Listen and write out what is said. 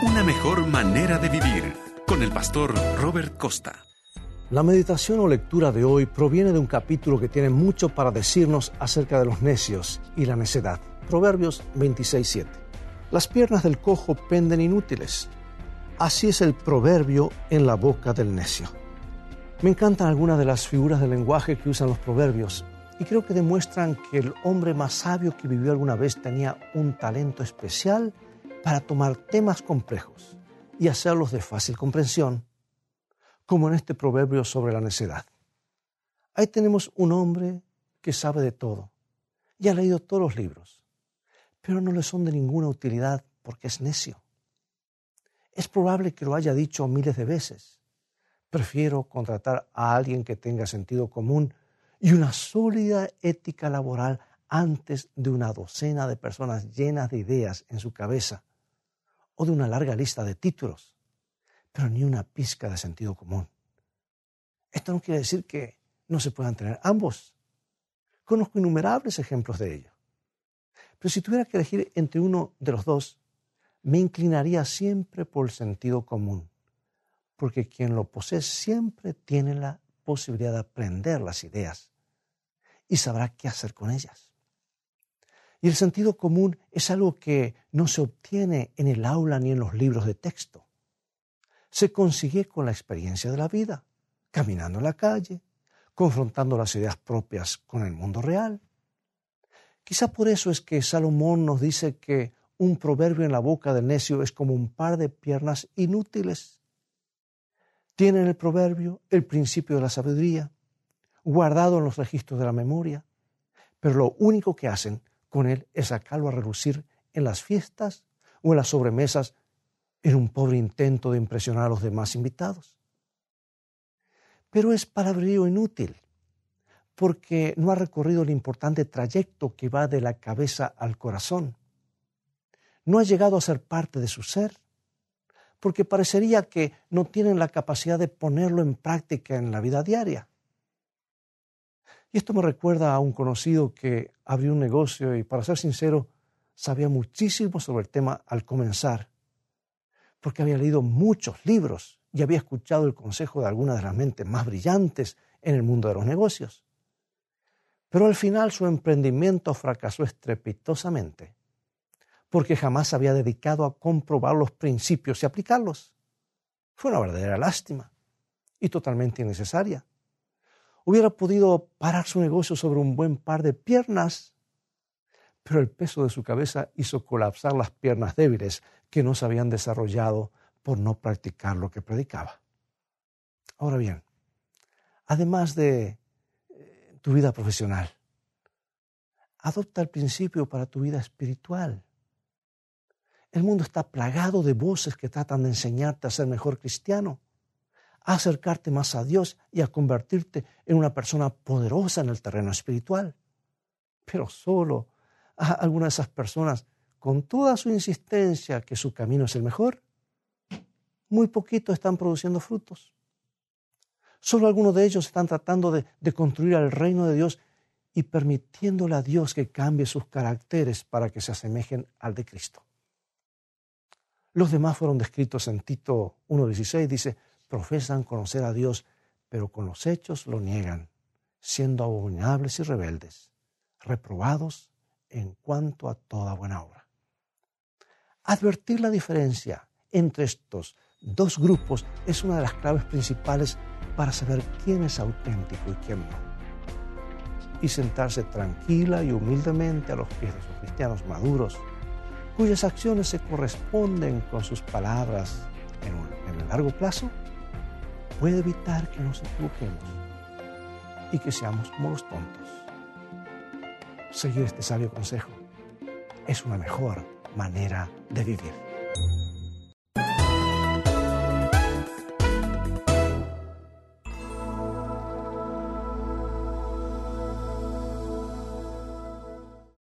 Una mejor manera de vivir con el pastor Robert Costa. La meditación o lectura de hoy proviene de un capítulo que tiene mucho para decirnos acerca de los necios y la necedad. Proverbios 26.7. Las piernas del cojo penden inútiles. Así es el proverbio en la boca del necio. Me encantan algunas de las figuras del lenguaje que usan los proverbios y creo que demuestran que el hombre más sabio que vivió alguna vez tenía un talento especial para tomar temas complejos y hacerlos de fácil comprensión como en este proverbio sobre la necedad. Ahí tenemos un hombre que sabe de todo y ha leído todos los libros, pero no le son de ninguna utilidad porque es necio. Es probable que lo haya dicho miles de veces. Prefiero contratar a alguien que tenga sentido común y una sólida ética laboral antes de una docena de personas llenas de ideas en su cabeza o de una larga lista de títulos pero ni una pizca de sentido común. Esto no quiere decir que no se puedan tener ambos. Conozco innumerables ejemplos de ello. Pero si tuviera que elegir entre uno de los dos, me inclinaría siempre por el sentido común, porque quien lo posee siempre tiene la posibilidad de aprender las ideas y sabrá qué hacer con ellas. Y el sentido común es algo que no se obtiene en el aula ni en los libros de texto se consigue con la experiencia de la vida, caminando en la calle, confrontando las ideas propias con el mundo real. Quizá por eso es que Salomón nos dice que un proverbio en la boca del necio es como un par de piernas inútiles. Tienen el proverbio el principio de la sabiduría, guardado en los registros de la memoria, pero lo único que hacen con él es sacarlo a relucir en las fiestas o en las sobremesas era un pobre intento de impresionar a los demás invitados. Pero es palabrerío inútil, porque no ha recorrido el importante trayecto que va de la cabeza al corazón. No ha llegado a ser parte de su ser, porque parecería que no tienen la capacidad de ponerlo en práctica en la vida diaria. Y esto me recuerda a un conocido que abrió un negocio y, para ser sincero, sabía muchísimo sobre el tema al comenzar porque había leído muchos libros y había escuchado el consejo de algunas de las mentes más brillantes en el mundo de los negocios. Pero al final su emprendimiento fracasó estrepitosamente, porque jamás había dedicado a comprobar los principios y aplicarlos. Fue una verdadera lástima y totalmente innecesaria. Hubiera podido parar su negocio sobre un buen par de piernas, pero el peso de su cabeza hizo colapsar las piernas débiles que no se habían desarrollado por no practicar lo que predicaba. Ahora bien, además de eh, tu vida profesional, adopta el principio para tu vida espiritual. El mundo está plagado de voces que tratan de enseñarte a ser mejor cristiano, a acercarte más a Dios y a convertirte en una persona poderosa en el terreno espiritual. Pero solo a algunas de esas personas con toda su insistencia que su camino es el mejor, muy poquitos están produciendo frutos. Solo algunos de ellos están tratando de, de construir el reino de Dios y permitiéndole a Dios que cambie sus caracteres para que se asemejen al de Cristo. Los demás fueron descritos en Tito 1.16, dice, profesan conocer a Dios, pero con los hechos lo niegan, siendo abominables y rebeldes, reprobados en cuanto a toda buena obra. Advertir la diferencia entre estos dos grupos es una de las claves principales para saber quién es auténtico y quién no. Y sentarse tranquila y humildemente a los pies de sus cristianos maduros, cuyas acciones se corresponden con sus palabras en, en el largo plazo, puede evitar que nos equivoquemos y que seamos como los tontos. Seguir este sabio consejo es una mejor manera de vivir.